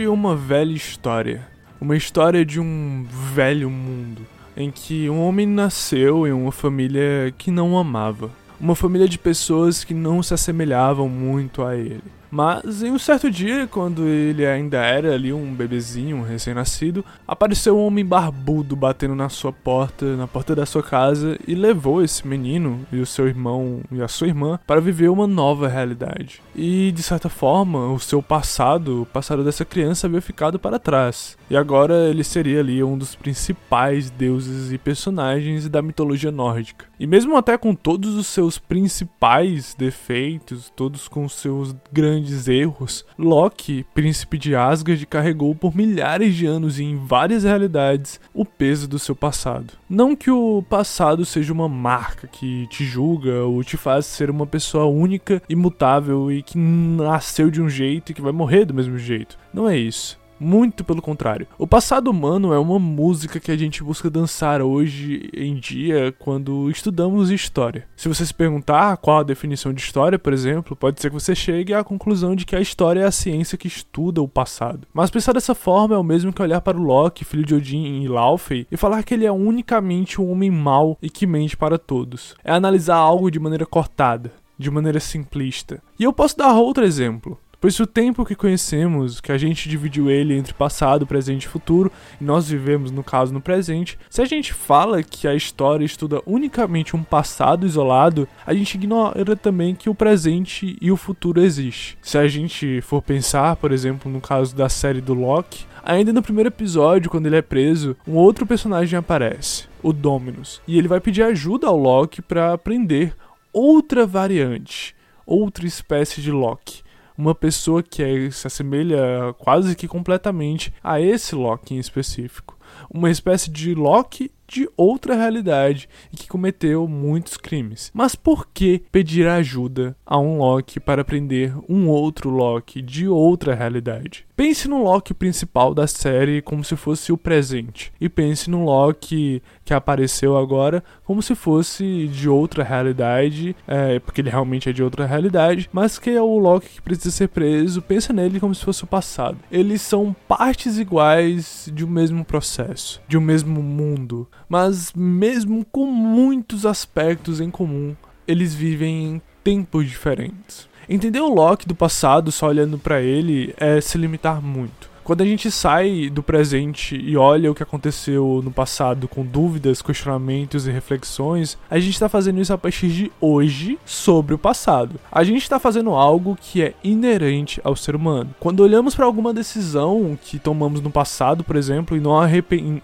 Existe uma velha história, uma história de um velho mundo, em que um homem nasceu em uma família que não o amava, uma família de pessoas que não se assemelhavam muito a ele. Mas em um certo dia, quando ele ainda era ali um bebezinho, um recém-nascido, apareceu um homem barbudo batendo na sua porta, na porta da sua casa, e levou esse menino e o seu irmão e a sua irmã para viver uma nova realidade. E de certa forma, o seu passado, o passado dessa criança havia ficado para trás. E agora ele seria ali um dos principais deuses e personagens da mitologia nórdica. E mesmo até com todos os seus principais defeitos, todos com seus grandes grandes erros, Loki, príncipe de Asgard, carregou por milhares de anos e em várias realidades o peso do seu passado. Não que o passado seja uma marca que te julga ou te faz ser uma pessoa única, imutável e que nasceu de um jeito e que vai morrer do mesmo jeito. Não é isso. Muito pelo contrário. O passado humano é uma música que a gente busca dançar hoje em dia quando estudamos história. Se você se perguntar qual a definição de história, por exemplo, pode ser que você chegue à conclusão de que a história é a ciência que estuda o passado. Mas pensar dessa forma é o mesmo que olhar para o Loki, filho de Odin e Laufey, e falar que ele é unicamente um homem mau e que mente para todos. É analisar algo de maneira cortada, de maneira simplista. E eu posso dar outro exemplo. Pois o tempo que conhecemos, que a gente dividiu ele entre passado, presente e futuro, e nós vivemos, no caso, no presente, se a gente fala que a história estuda unicamente um passado isolado, a gente ignora também que o presente e o futuro existem. Se a gente for pensar, por exemplo, no caso da série do Loki, Ainda no primeiro episódio, quando ele é preso, um outro personagem aparece, o Dominus, e ele vai pedir ajuda ao Loki para aprender outra variante, outra espécie de Loki uma pessoa que é, se assemelha quase que completamente a esse Loki em específico. Uma espécie de Loki de outra realidade e que cometeu muitos crimes. Mas por que pedir ajuda a um Loki para prender um outro Loki de outra realidade? Pense no Loki principal da série como se fosse o presente, e pense no Loki que apareceu agora como se fosse de outra realidade, é, porque ele realmente é de outra realidade, mas que é o Loki que precisa ser preso. Pensa nele como se fosse o passado. Eles são partes iguais de um mesmo processo, de um mesmo mundo, mas mesmo com muitos aspectos em comum, eles vivem em tempos diferentes. Entender o Loki do passado só olhando para ele é se limitar muito. Quando a gente sai do presente e olha o que aconteceu no passado com dúvidas, questionamentos e reflexões, a gente está fazendo isso a partir de hoje sobre o passado. A gente está fazendo algo que é inerente ao ser humano. Quando olhamos para alguma decisão que tomamos no passado, por exemplo, e, não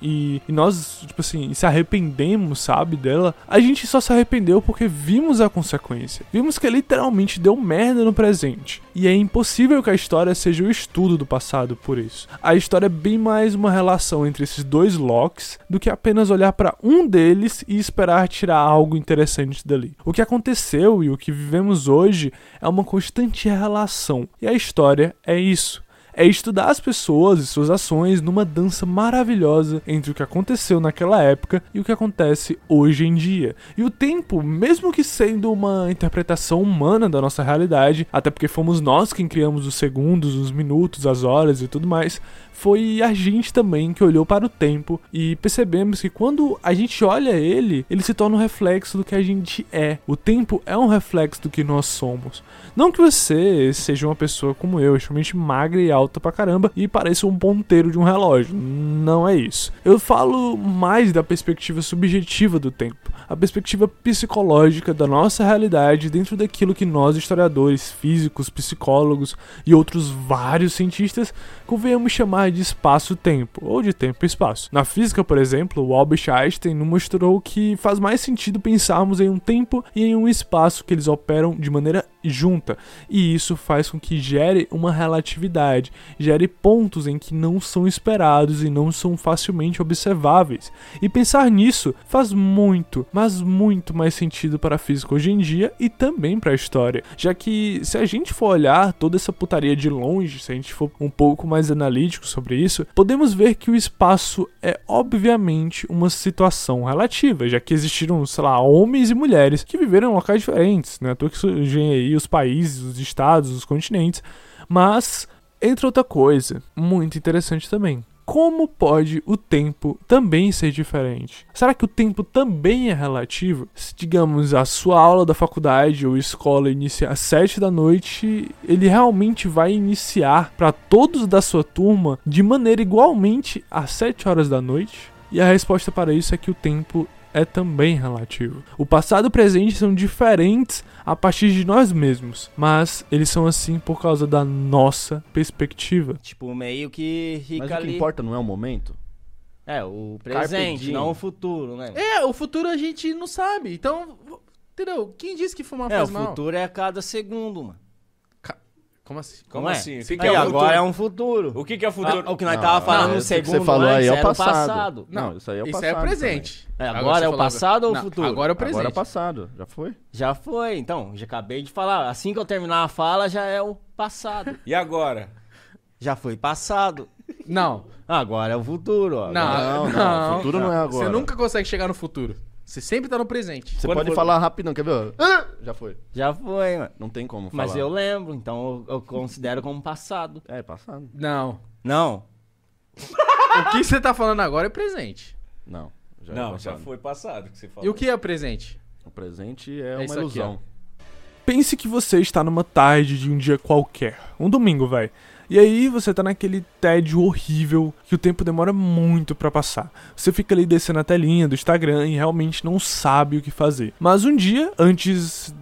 e, e nós, tipo assim, se arrependemos, sabe, dela, a gente só se arrependeu porque vimos a consequência. Vimos que literalmente deu merda no presente. E é impossível que a história seja o estudo do passado por isso A história é bem mais uma relação entre esses dois Locks do que apenas olhar para um deles e esperar tirar algo interessante dali. O que aconteceu e o que vivemos hoje é uma constante relação. E a história é isso é estudar as pessoas e suas ações numa dança maravilhosa entre o que aconteceu naquela época e o que acontece hoje em dia. E o tempo, mesmo que sendo uma interpretação humana da nossa realidade, até porque fomos nós quem criamos os segundos, os minutos, as horas e tudo mais, foi a gente também que olhou para o tempo e percebemos que quando a gente olha ele, ele se torna um reflexo do que a gente é. O tempo é um reflexo do que nós somos. Não que você seja uma pessoa como eu, extremamente magra e alta pra caramba e pareça um ponteiro de um relógio. Não é isso. Eu falo mais da perspectiva subjetiva do tempo, a perspectiva psicológica da nossa realidade dentro daquilo que nós, historiadores, físicos, psicólogos e outros vários cientistas convenhamos chamar de espaço-tempo, ou de tempo e espaço. Na física, por exemplo, o Albert Einstein mostrou que faz mais sentido pensarmos em um tempo e em um espaço que eles operam de maneira junta, e isso faz com que gere uma relatividade, gere pontos em que não são esperados e não são facilmente observáveis. E pensar nisso faz muito, mas muito mais sentido para a física hoje em dia e também para a história, já que se a gente for olhar toda essa putaria de longe, se a gente for um pouco mais analítico sobre isso, podemos ver que o espaço é obviamente uma situação relativa, já que existiram, sei lá, homens e mulheres que viveram em locais diferentes, né? Tô que surgem aí os países, os estados, os continentes, mas Entra outra coisa muito interessante também. Como pode o tempo também ser diferente? Será que o tempo também é relativo? Se, digamos, a sua aula da faculdade ou escola inicia às 7 da noite, ele realmente vai iniciar para todos da sua turma de maneira igualmente às 7 horas da noite? E a resposta para isso é que o tempo é também relativo. O passado e o presente são diferentes a partir de nós mesmos, mas eles são assim por causa da nossa perspectiva. Tipo, meio que fica Mas o que ali. importa não é o momento? É, o presente, não o futuro, né? É, o futuro a gente não sabe. Então, entendeu? Quem disse que fumar É, o faz mal? futuro é a cada segundo, mano. Como assim? Como é? assim? O que, Aí que é o agora futuro? é um futuro. O que, que é futuro? Ah, o que nós Não, tava falando não, no isso segundo você falou aí antes é o era passado. Não, Não, isso aí é o Isso passado. é presente. É, agora você é o passado ou o futuro? Agora é o presente. Agora é passado. Já foi? Já foi, então. Já acabei de falar. Assim que eu terminar a fala, já é o passado. E agora? já foi passado. Não, Agora é o futuro, ó. não, Não, não. não, futuro não é agora. Você nunca consegue chegar no futuro. Você sempre tá no presente. Você Quando pode for- falar rapidão, quer ver? Ah! Já foi. Já foi, mano. Não tem como Mas falar. eu lembro, então eu, eu considero como passado. É, passado. Não. Não. O que você tá falando agora é presente. Não. Já é Não, já passado. foi passado que você falou. E o que é presente? O presente é, É uma isso aqui, ilusão. Pense que você está numa tarde de um dia qualquer, um domingo, vai. E aí você tá naquele tédio horrível que o tempo demora muito pra passar. Você fica ali descendo a telinha do Instagram e realmente não sabe o que fazer. Mas um dia, antes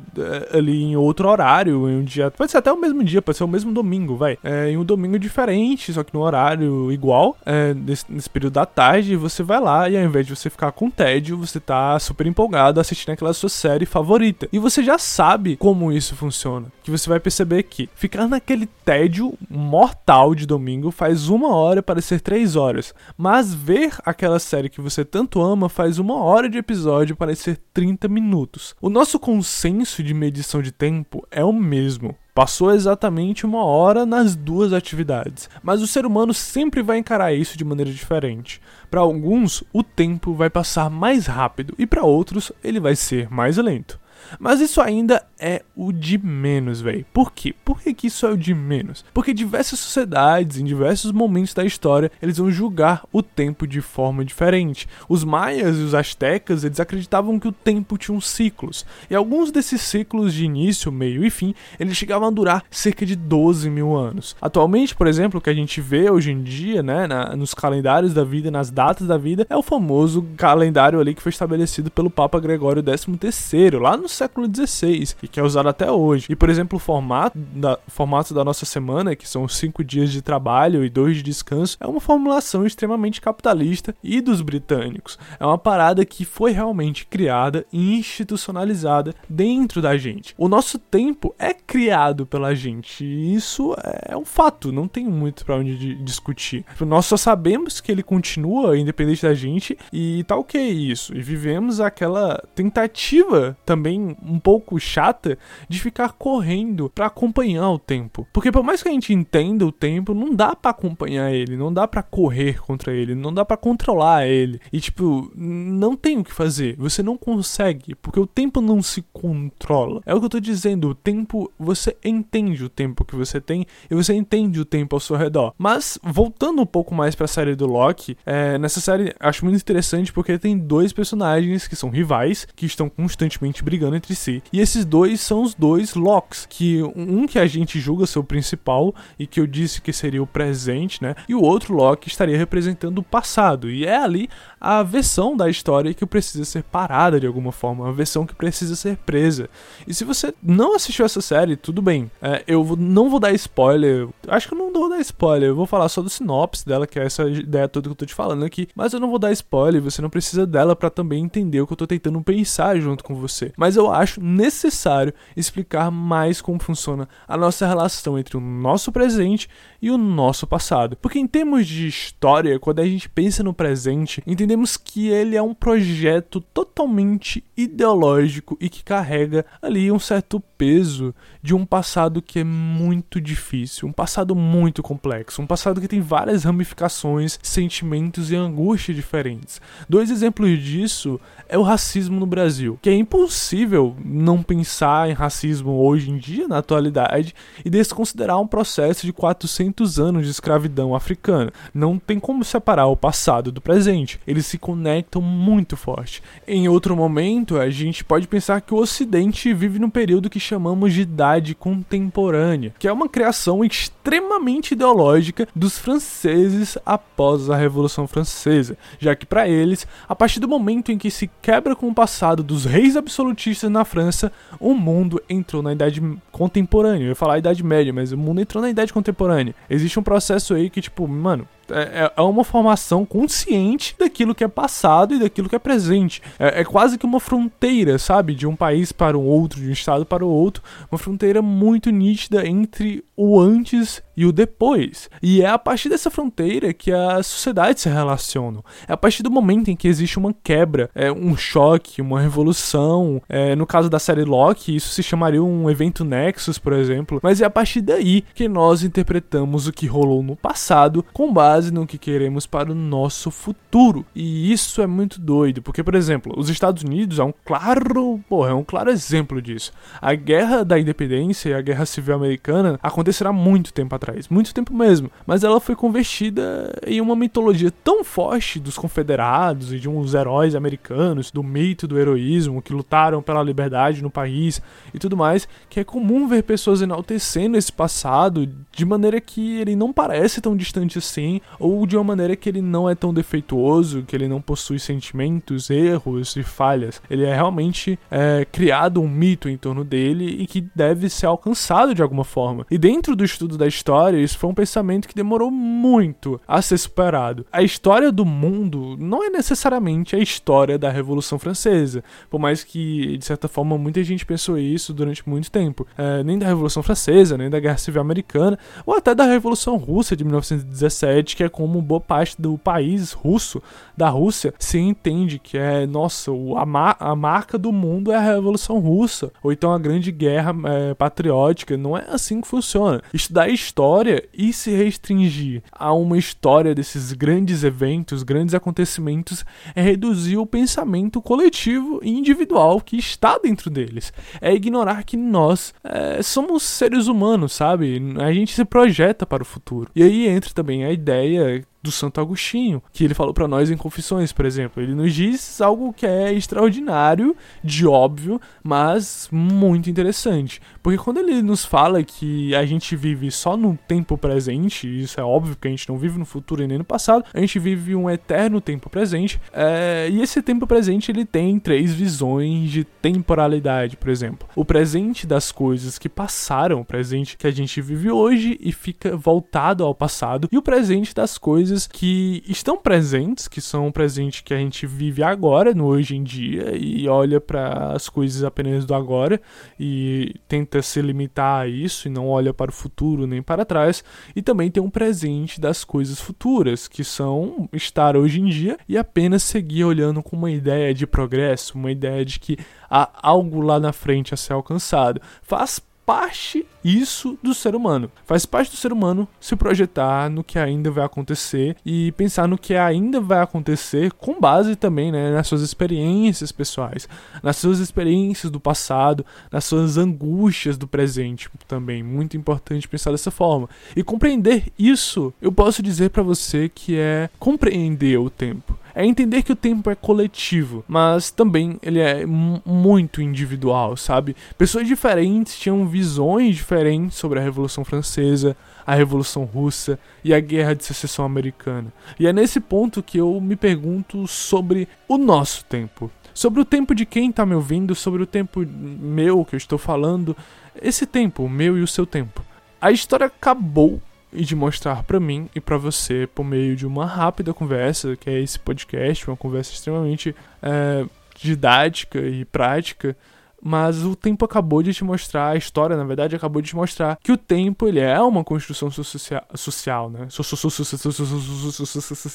ali em outro horário, em um dia, pode ser até o mesmo dia, pode ser o mesmo domingo, vai. É, em um domingo diferente, só que no horário igual, é, nesse, nesse período da tarde, você vai lá e ao invés de você ficar com tédio, você tá super empolgado assistindo aquela sua série favorita. E você já sabe como isso funciona. Que você vai perceber que ficar naquele tédio mortal de domingo faz uma hora parecer três horas. Mas ver aquela série que você tanto ama faz uma hora de episódio parecer 30 minutos. O nosso consenso de medição de tempo é o mesmo. Passou exatamente uma hora nas duas atividades, mas o ser humano sempre vai encarar isso de maneira diferente. Para alguns, o tempo vai passar mais rápido e para outros, ele vai ser mais lento. Mas isso ainda é o de menos, velho. Por quê? Por que, que isso é o de menos? Porque diversas sociedades, em diversos momentos da história, eles vão julgar o tempo de forma diferente. Os maias e os astecas, eles acreditavam que o tempo tinha uns ciclos. E alguns desses ciclos de início, meio e fim, eles chegavam a durar cerca de 12 mil anos. Atualmente, por exemplo, o que a gente vê hoje em dia, né, na- nos calendários da vida, nas datas da vida, é o famoso calendário ali que foi estabelecido pelo Papa Gregório XIII, lá no século XVI, e que é usado até hoje. E, por exemplo, o formato da, formato da nossa semana, que são cinco dias de trabalho e dois de descanso, é uma formulação extremamente capitalista e dos britânicos. É uma parada que foi realmente criada e institucionalizada dentro da gente. O nosso tempo é criado pela gente, e isso é um fato, não tem muito pra onde di- discutir. Nós só sabemos que ele continua independente da gente e tá ok isso. E vivemos aquela tentativa também um pouco chata de ficar correndo pra acompanhar o tempo. Porque por mais que a gente entenda o tempo, não dá pra acompanhar ele, não dá pra correr contra ele, não dá pra controlar ele. E tipo, não tem o que fazer. Você não consegue, porque o tempo não se controla. É o que eu tô dizendo, o tempo, você entende o tempo que você tem e você entende o tempo ao seu redor. Mas voltando um pouco mais pra série do Loki, é, nessa série acho muito interessante porque tem dois personagens que são rivais, que estão constantemente brigando entre si. E esses dois são os dois Locks, que um que a gente julga ser o principal e que eu disse que seria o presente, né? E o outro Loki estaria representando o passado. E é ali a versão da história que precisa ser parada de alguma forma, a versão que precisa ser presa. E se você não assistiu essa série, tudo bem. É, eu não vou dar spoiler. Acho que eu não vou dar spoiler. Eu vou falar só do sinopse dela, que é essa ideia toda que eu tô te falando aqui. Mas eu não vou dar spoiler. Você não precisa dela pra também entender o que eu tô tentando pensar junto com você. Mas eu acho necessário explicar mais como funciona a nossa relação entre o nosso presente e o nosso passado. Porque em termos de história, quando a gente pensa no presente, entendemos que ele é um projeto totalmente ideológico e que carrega ali um certo peso de um passado que é muito difícil, um passado muito complexo, um passado que tem várias ramificações, sentimentos e angústias diferentes. Dois exemplos disso é o racismo no Brasil, que é impossível não pensar em racismo hoje em dia, na atualidade, e desconsiderar um processo de 400 anos de escravidão africana. Não tem como separar o passado do presente, eles se conectam muito forte. Em outro momento, a gente pode pensar que o Ocidente vive num período que chamamos de Idade Contemporânea, que é uma criação extremamente ideológica dos franceses após a Revolução Francesa, já que para eles, a partir do momento em que se quebra com o passado dos reis absolutistas na França, o mundo entrou na Idade Contemporânea. Eu ia falar Idade Média, mas o mundo entrou na Idade Contemporânea. Existe um processo aí que, tipo, mano, é, é uma formação consciente daquilo que é passado e daquilo que é presente. É, é, quase que uma fronteira, sabe? De um país para o outro, de um estado para o outro. Uma fronteira muito nítida entre o antes e o depois. E é a partir dessa fronteira que as sociedades se relacionam. É a partir do momento em que existe uma quebra, é, um choque, uma revolução. É, no caso da série Loki, isso se chamaria um evento Nexus, por exemplo. Mas é a partir daí que nós interpretamos o que rolou no passado com base no que queremos para o nosso futuro. E isso é muito doido, porque, por exemplo, os Estados Unidos é um claro, porra, é um claro exemplo disso. A guerra da independência e a guerra civil americana acontecerá muito tempo atrás, muito tempo mesmo, mas ela foi convertida em uma mitologia tão forte dos confederados e de uns heróis americanos, do mito do heroísmo que lutaram pela liberdade no país e tudo mais, que é comum ver pessoas enaltecendo esse passado de maneira que ele não parece tão distante assim, ou de uma maneira que ele não é tão defeituoso, que ele não possui sentimentos, erros e falhas. Ele é realmente é, criado um mito em torno dele e que deve ser alcançado de alguma forma. E dentro do estudo da história, isso foi um pensamento que demorou muito a ser superado. A história do mundo não é necessariamente a história da Revolução Francesa, por mais que, de certa forma, muita gente pensou isso durante muito tempo. É, nem da Revolução Francesa, nem da Guerra Civil Americana, ou até da Revolução Russa de 1917, que é como boa parte do país russo, da Rússia, se entende que é, nossa, a, ma a marca do mundo é a Revolução Russa, ou então a Grande Guerra é, Patriótica. Não é assim que funciona. Estudar história e se restringir a uma história desses grandes eventos, grandes acontecimentos, é reduzir o pensamento coletivo e individual que está dentro deles. É ignorar que nós é, somos seres humanos, sabe? A gente se projeta para o futuro. E aí entra também a ideia ég do Santo Agostinho, que ele falou para nós em Confissões, por exemplo. Ele nos diz algo que é extraordinário, de óbvio, mas muito interessante. Porque quando ele nos fala que a gente vive só no tempo presente, isso é óbvio que a gente não vive no futuro e nem no passado, a gente vive um eterno tempo presente, é, e esse tempo presente ele tem três visões de temporalidade, por exemplo. O presente das coisas que passaram, o presente que a gente vive hoje e fica voltado ao passado, e o presente das coisas coisas que estão presentes, que são um presente que a gente vive agora, no hoje em dia, e olha para as coisas apenas do agora e tenta se limitar a isso e não olha para o futuro nem para trás. E também tem um presente das coisas futuras, que são estar hoje em dia e apenas seguir olhando com uma ideia de progresso, uma ideia de que há algo lá na frente a ser alcançado. Faz parte isso do ser humano. Faz parte do ser humano se projetar no que ainda vai acontecer e pensar no que ainda vai acontecer com base também né, nas suas experiências pessoais, nas suas experiências do passado, nas suas angústias do presente também. Muito importante pensar dessa forma. E compreender isso, eu posso dizer para você que é compreender o tempo é entender que o tempo é coletivo, mas também ele é muito individual, sabe? Pessoas diferentes tinham visões diferentes sobre a Revolução Francesa, a Revolução Russa e a Guerra de Secessão Americana. E é nesse ponto que eu me pergunto sobre o nosso tempo. Sobre o tempo de quem está me ouvindo, sobre o tempo meu que eu estou falando, esse tempo, o meu e o seu tempo. A história acabou e de mostrar para mim e para você por meio de uma rápida conversa, que é esse podcast, uma conversa extremamente é, didática e prática. Mas o tempo acabou de te mostrar, a história, na verdade, acabou de te mostrar que o tempo ele é uma construção social, social né?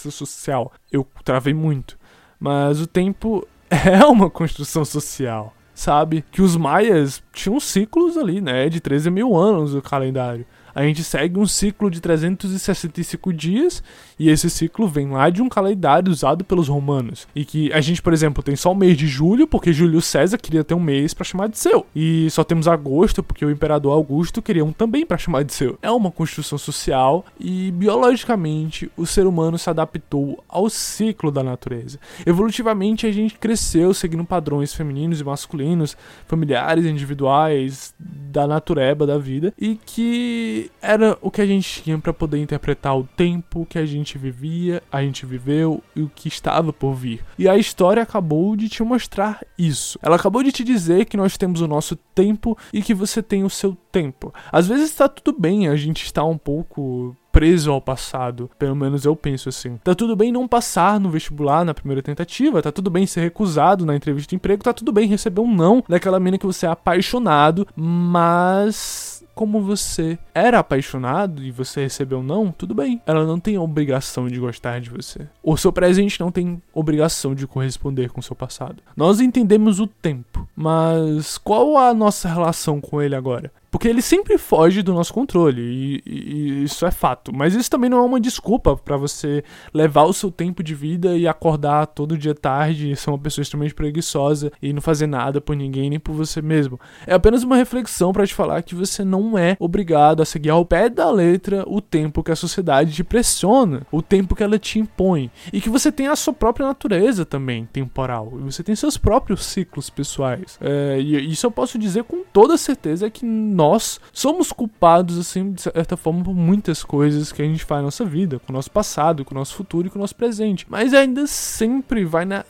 Social. Eu travei muito. Mas o tempo é uma construção social sabe? Que os maias tinham ciclos ali, né? De 13 mil anos o calendário. A gente segue um ciclo de 365 dias e esse ciclo vem lá de um calendário usado pelos romanos. E que a gente, por exemplo, tem só o mês de julho, porque Júlio César queria ter um mês para chamar de seu. E só temos agosto, porque o imperador Augusto queria um também para chamar de seu. É uma construção social e biologicamente o ser humano se adaptou ao ciclo da natureza. Evolutivamente a gente cresceu seguindo padrões femininos e masculinos, familiares, individuais, da natureba da vida e que era o que a gente tinha para poder interpretar o tempo que a gente vivia, a gente viveu e o que estava por vir. E a história acabou de te mostrar isso. Ela acabou de te dizer que nós temos o nosso tempo e que você tem o seu tempo. Às vezes está tudo bem, a gente está um pouco preso ao passado. Pelo menos eu penso assim. Tá tudo bem não passar no vestibular na primeira tentativa, tá tudo bem ser recusado na entrevista de emprego, tá tudo bem receber um não daquela mina que você é apaixonado, mas como você era apaixonado e você recebeu não, tudo bem. Ela não tem obrigação de gostar de você. O seu presente não tem obrigação de corresponder com o seu passado. Nós entendemos o tempo, mas qual a nossa relação com ele agora? Porque ele sempre foge do nosso controle, e, e, isso é fato. Mas isso também não é uma desculpa para você levar o seu tempo de vida e acordar todo dia tarde e ser uma pessoa extremamente preguiçosa e não fazer nada por ninguém nem por você mesmo. É apenas uma reflexão para te falar que você não é obrigado a seguir ao pé da letra o tempo que a sociedade te pressiona, o tempo que ela te impõe. E que você tem a sua própria natureza também temporal. Você tem seus próprios ciclos pessoais. É, e isso eu posso dizer com toda certeza que nós somos culpados, assim, de certa forma, por muitas coisas que a gente faz na nossa vida, com o nosso passado, com o nosso futuro e com o nosso presente. Mas ainda sempre vai, na,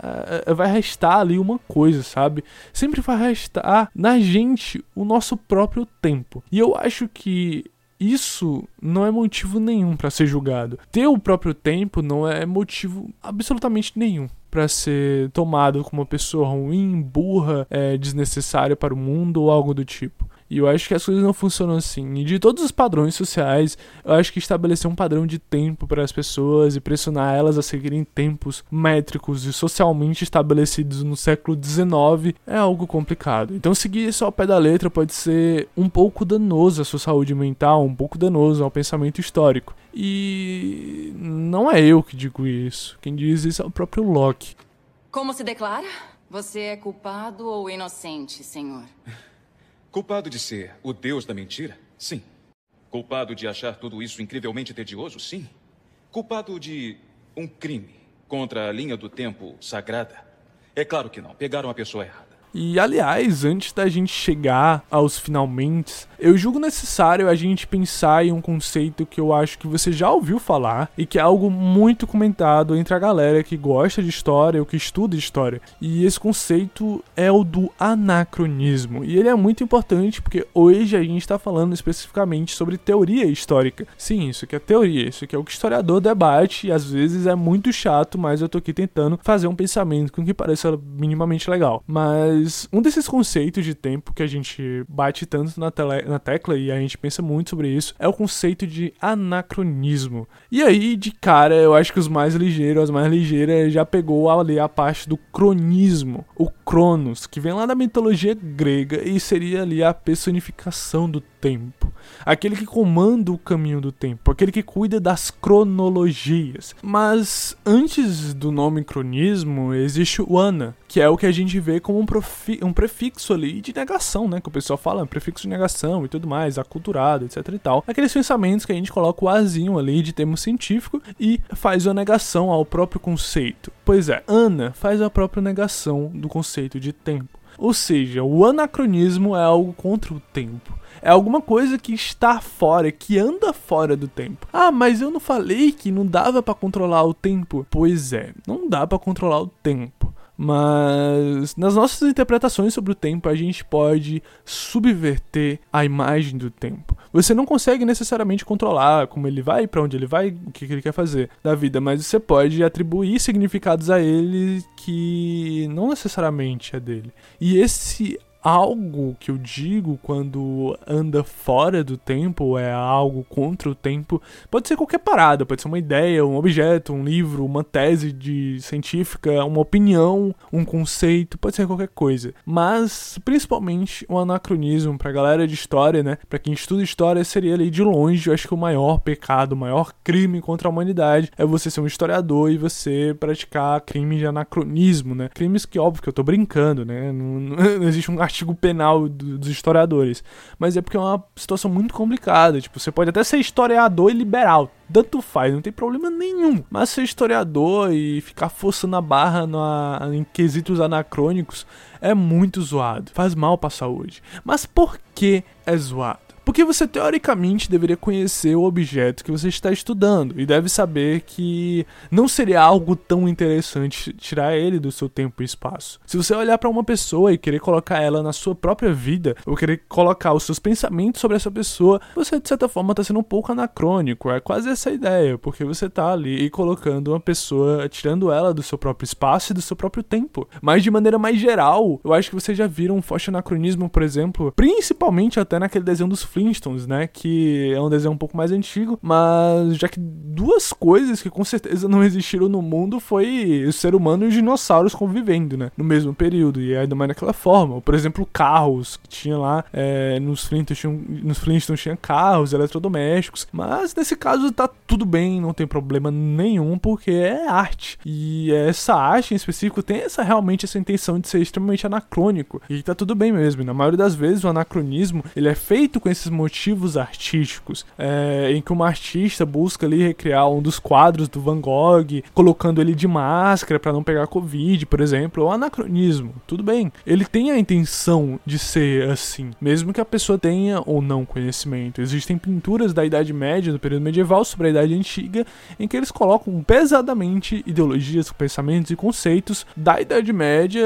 vai restar ali uma coisa, sabe? Sempre vai restar na gente o nosso próprio tempo. E eu acho que isso não é motivo nenhum para ser julgado. Ter o próprio tempo não é motivo absolutamente nenhum para ser tomado como uma pessoa ruim, burra, é, desnecessária para o mundo ou algo do tipo. E eu acho que as coisas não funcionam assim. E de todos os padrões sociais, eu acho que estabelecer um padrão de tempo para as pessoas e pressionar elas a seguirem tempos métricos e socialmente estabelecidos no século XIX é algo complicado. Então, seguir só ao pé da letra pode ser um pouco danoso à sua saúde mental, um pouco danoso ao pensamento histórico. E não é eu que digo isso. Quem diz isso é o próprio Locke. Como se declara? Você é culpado ou inocente, senhor? Culpado de ser o deus da mentira? Sim. Culpado de achar tudo isso incrivelmente tedioso? Sim. Culpado de um crime contra a linha do tempo sagrada? É claro que não. Pegaram a pessoa errada. E aliás, antes da gente chegar aos finalmente, eu julgo necessário a gente pensar em um conceito que eu acho que você já ouviu falar e que é algo muito comentado entre a galera que gosta de história ou que estuda história. E esse conceito é o do anacronismo. E ele é muito importante porque hoje a gente está falando especificamente sobre teoria histórica. Sim, isso que é teoria, isso que é o que o historiador debate e às vezes é muito chato, mas eu tô aqui tentando fazer um pensamento com que pareça minimamente legal. Mas um desses conceitos de tempo que a gente bate tanto na tele na tecla e a gente pensa muito sobre isso, é o conceito de anacronismo. E aí, de cara, eu acho que os mais ligeiros, as mais ligeiras, já pegou ali a parte do cronismo, o Cronos, que vem lá da mitologia grega e seria ali a personificação do tempo. Aquele que comanda o caminho do tempo, aquele que cuida das cronologias. Mas antes do nome cronismo, existe o ana, que é o que a gente vê como um, um prefixo ali de negação, né? Que o pessoal fala, prefixo de negação e tudo mais, aculturado, etc e tal. Aqueles pensamentos que a gente coloca o azinho ali de termo científico e faz uma negação ao próprio conceito. Pois é, Ana faz a própria negação do conceito de tempo. Ou seja, o anacronismo é algo contra o tempo. É alguma coisa que está fora, que anda fora do tempo. Ah, mas eu não falei que não dava para controlar o tempo. Pois é, não dá para controlar o tempo. Mas nas nossas interpretações sobre o tempo, a gente pode subverter a imagem do tempo. Você não consegue necessariamente controlar como ele vai, para onde ele vai, o que ele quer fazer da vida, mas você pode atribuir significados a ele que não necessariamente é dele. E esse algo que eu digo quando anda fora do tempo, é algo contra o tempo, pode ser qualquer parada, pode ser uma ideia, um objeto, um livro, uma tese de científica, uma opinião, um conceito, pode ser qualquer coisa. Mas principalmente um anacronismo pra galera de história, né? Para quem estuda história seria ali de longe, eu acho que o maior pecado, o maior crime contra a humanidade é você ser um historiador e você praticar crime de anacronismo, né? Crimes que óbvio que eu tô brincando, né? Não, não existe um artigo penal do, dos historiadores. Mas é porque é uma situação muito complicada. Tipo, você pode até ser historiador e liberal. Tanto faz, não tem problema nenhum. Mas ser historiador e ficar forçando a barra na, em quesitos anacrônicos é muito zoado. Faz mal pra saúde. Mas por que é zoado? Porque você teoricamente deveria conhecer o objeto que você está estudando e deve saber que não seria algo tão interessante tirar ele do seu tempo e espaço. Se você olhar para uma pessoa e querer colocar ela na sua própria vida, ou querer colocar os seus pensamentos sobre essa pessoa, você de certa forma está sendo um pouco anacrônico. É quase essa ideia, porque você está ali e colocando uma pessoa, tirando ela do seu próprio espaço e do seu próprio tempo. Mas de maneira mais geral, eu acho que vocês já viram um forte anacronismo, por exemplo, principalmente até naquele desenho dos Flintstones, né? Que é um desenho um pouco mais antigo, mas já que duas coisas que com certeza não existiram no mundo foi o ser humano e os dinossauros convivendo, né? No mesmo período, e ainda mais naquela forma. Por exemplo, carros, que tinha lá é, nos, Flintstones, nos Flintstones tinha carros, eletrodomésticos, mas nesse caso tá tudo bem, não tem problema nenhum, porque é arte. E essa arte em específico tem essa realmente essa intenção de ser extremamente anacrônico. E tá tudo bem mesmo. Na maioria das vezes o anacronismo ele é feito com esses motivos artísticos, é, em que uma artista busca ali recriar um dos quadros do Van Gogh, colocando ele de máscara para não pegar Covid, por exemplo, ou anacronismo. Tudo bem. Ele tem a intenção de ser assim, mesmo que a pessoa tenha ou não conhecimento. Existem pinturas da Idade Média, do período medieval, sobre a Idade Antiga, em que eles colocam pesadamente ideologias, pensamentos e conceitos da Idade Média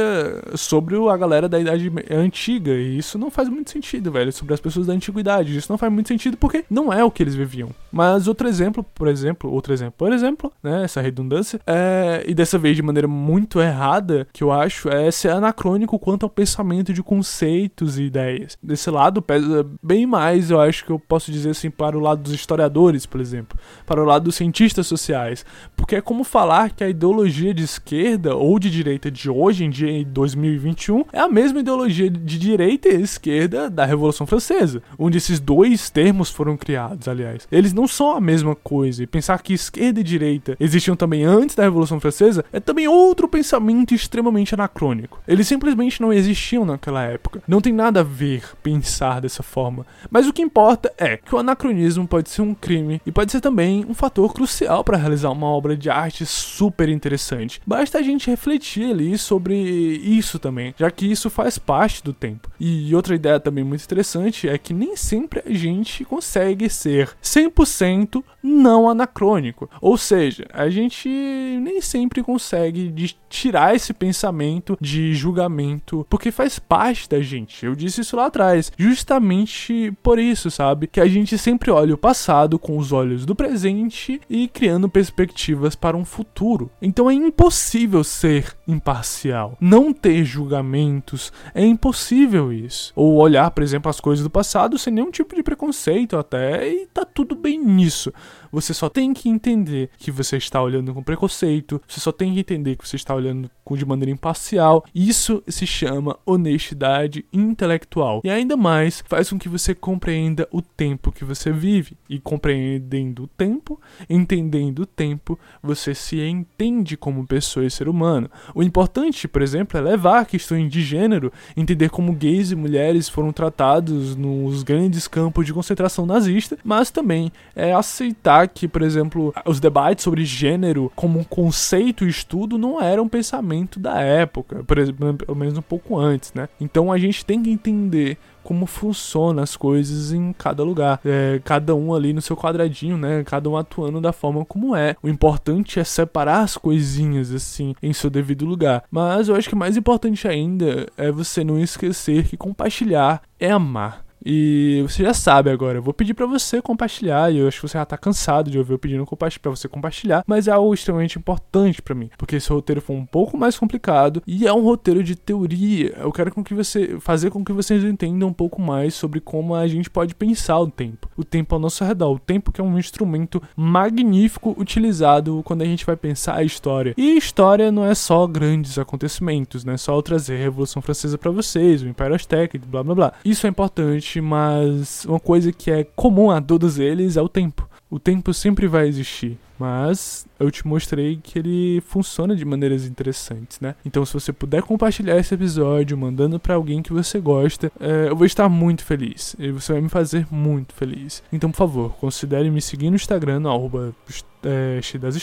sobre a galera da Idade Antiga. E isso não faz muito sentido, velho, sobre as pessoas da antiguidade. Isso não faz muito sentido porque não é o que eles viviam. Mas outro exemplo, por exemplo, outro exemplo, por exemplo, né, essa redundância, é, e dessa vez de maneira muito errada, que eu acho, é ser anacrônico quanto ao pensamento de conceitos e ideias. Desse lado pesa bem mais, eu acho que eu posso dizer assim, para o lado dos historiadores, por exemplo, para o lado dos cientistas sociais, porque é como falar que a ideologia de esquerda ou de direita de hoje em dia, em 2021, é a mesma ideologia de direita e esquerda da Revolução Francesa, esses dois termos foram criados, aliás. Eles não são a mesma coisa, e pensar que esquerda e direita existiam também antes da Revolução Francesa é também outro pensamento extremamente anacrônico. Eles simplesmente não existiam naquela época. Não tem nada a ver pensar dessa forma. Mas o que importa é que o anacronismo pode ser um crime e pode ser também um fator crucial para realizar uma obra de arte super interessante. Basta a gente refletir ali sobre isso também, já que isso faz parte do tempo. E outra ideia também muito interessante é que nem sempre a gente consegue ser 100% não anacrônico. Ou seja, a gente nem sempre consegue tirar esse pensamento de julgamento, porque faz parte da gente. Eu disse isso lá atrás, justamente por isso, sabe? Que a gente sempre olha o passado com os olhos do presente e criando perspectivas para um futuro. Então é impossível ser imparcial, não ter julgamentos, é impossível isso. Ou olhar, por exemplo, as coisas do passado sem nenhum tipo de preconceito até e tá tudo bem nisso. Você só tem que entender que você está olhando com preconceito, você só tem que entender que você está olhando de maneira imparcial. Isso se chama honestidade intelectual. E ainda mais faz com que você compreenda o tempo que você vive. E compreendendo o tempo, entendendo o tempo, você se entende como pessoa e ser humano. O importante, por exemplo, é levar questões de gênero, entender como gays e mulheres foram tratados nos grandes campos de concentração nazista, mas também é aceitar que, por exemplo, os debates sobre gênero como um conceito e estudo não eram um pensamento da época, por exemplo, pelo menos um pouco antes, né? Então a gente tem que entender como funcionam as coisas em cada lugar. É, cada um ali no seu quadradinho, né? Cada um atuando da forma como é. O importante é separar as coisinhas assim em seu devido lugar. Mas eu acho que mais importante ainda é você não esquecer que compartilhar é amar. E você já sabe agora. Eu vou pedir para você compartilhar. E eu acho que você já tá cansado de ouvir eu pedindo para você compartilhar. Mas é algo extremamente importante para mim. Porque esse roteiro foi um pouco mais complicado. E é um roteiro de teoria. Eu quero com que você fazer com que vocês entendam um pouco mais sobre como a gente pode pensar o tempo. O tempo ao nosso redor. O tempo que é um instrumento magnífico utilizado quando a gente vai pensar a história. E história não é só grandes acontecimentos, né? Só eu trazer a Revolução Francesa para vocês, o Império Azteca, blá blá blá. Isso é importante, mas uma coisa que é comum a todos eles é o tempo. O tempo sempre vai existir, mas eu te mostrei que ele funciona de maneiras interessantes, né? Então, se você puder compartilhar esse episódio, mandando para alguém que você gosta, é, eu vou estar muito feliz. E você vai me fazer muito feliz. Então, por favor, considere me seguir no Instagram, no arroba é, das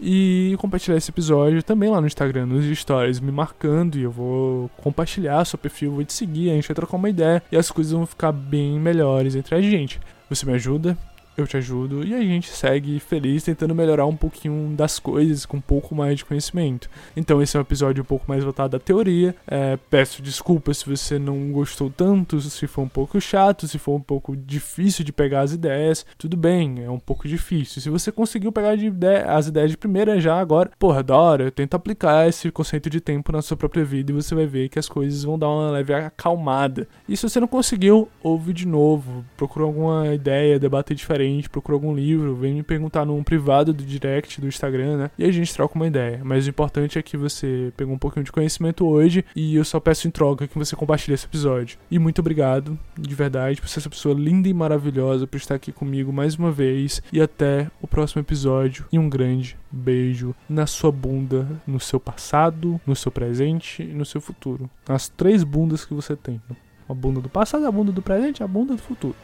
e compartilhar esse episódio também lá no Instagram, nos stories, me marcando e eu vou compartilhar seu perfil, vou te seguir, a gente vai trocar uma ideia e as coisas vão ficar bem melhores entre a gente. Você me ajuda, eu te ajudo e a gente segue feliz tentando melhorar um pouquinho das coisas com um pouco mais de conhecimento. Então esse é um episódio um pouco mais voltado à teoria. É, peço desculpas se você não gostou tanto, se for um pouco chato, se for um pouco difícil de pegar as ideias. Tudo bem, é um pouco difícil. Se você conseguiu pegar ideia, as ideias de primeira já agora, porra, da hora, tenta aplicar esse conceito de tempo na sua própria vida e você vai ver que as coisas vão dar uma leve acalmada. E se você não conseguiu, ouve de novo, procura alguma ideia, debate diferente diferente, procura algum livro, vem me perguntar num privado do direct do Instagram, né? E a gente troca uma ideia. Mas o importante é que você pegou um pouquinho de conhecimento hoje e eu só peço em troca que você compartilhe esse episódio. E muito obrigado, de verdade, por ser essa pessoa linda e maravilhosa, por estar aqui comigo mais uma vez. E até o próximo episódio. E um grande beijo na sua bunda, no seu passado, no seu presente e no seu futuro. As três bundas que você tem. A bunda do passado, a bunda do presente a bunda do futuro.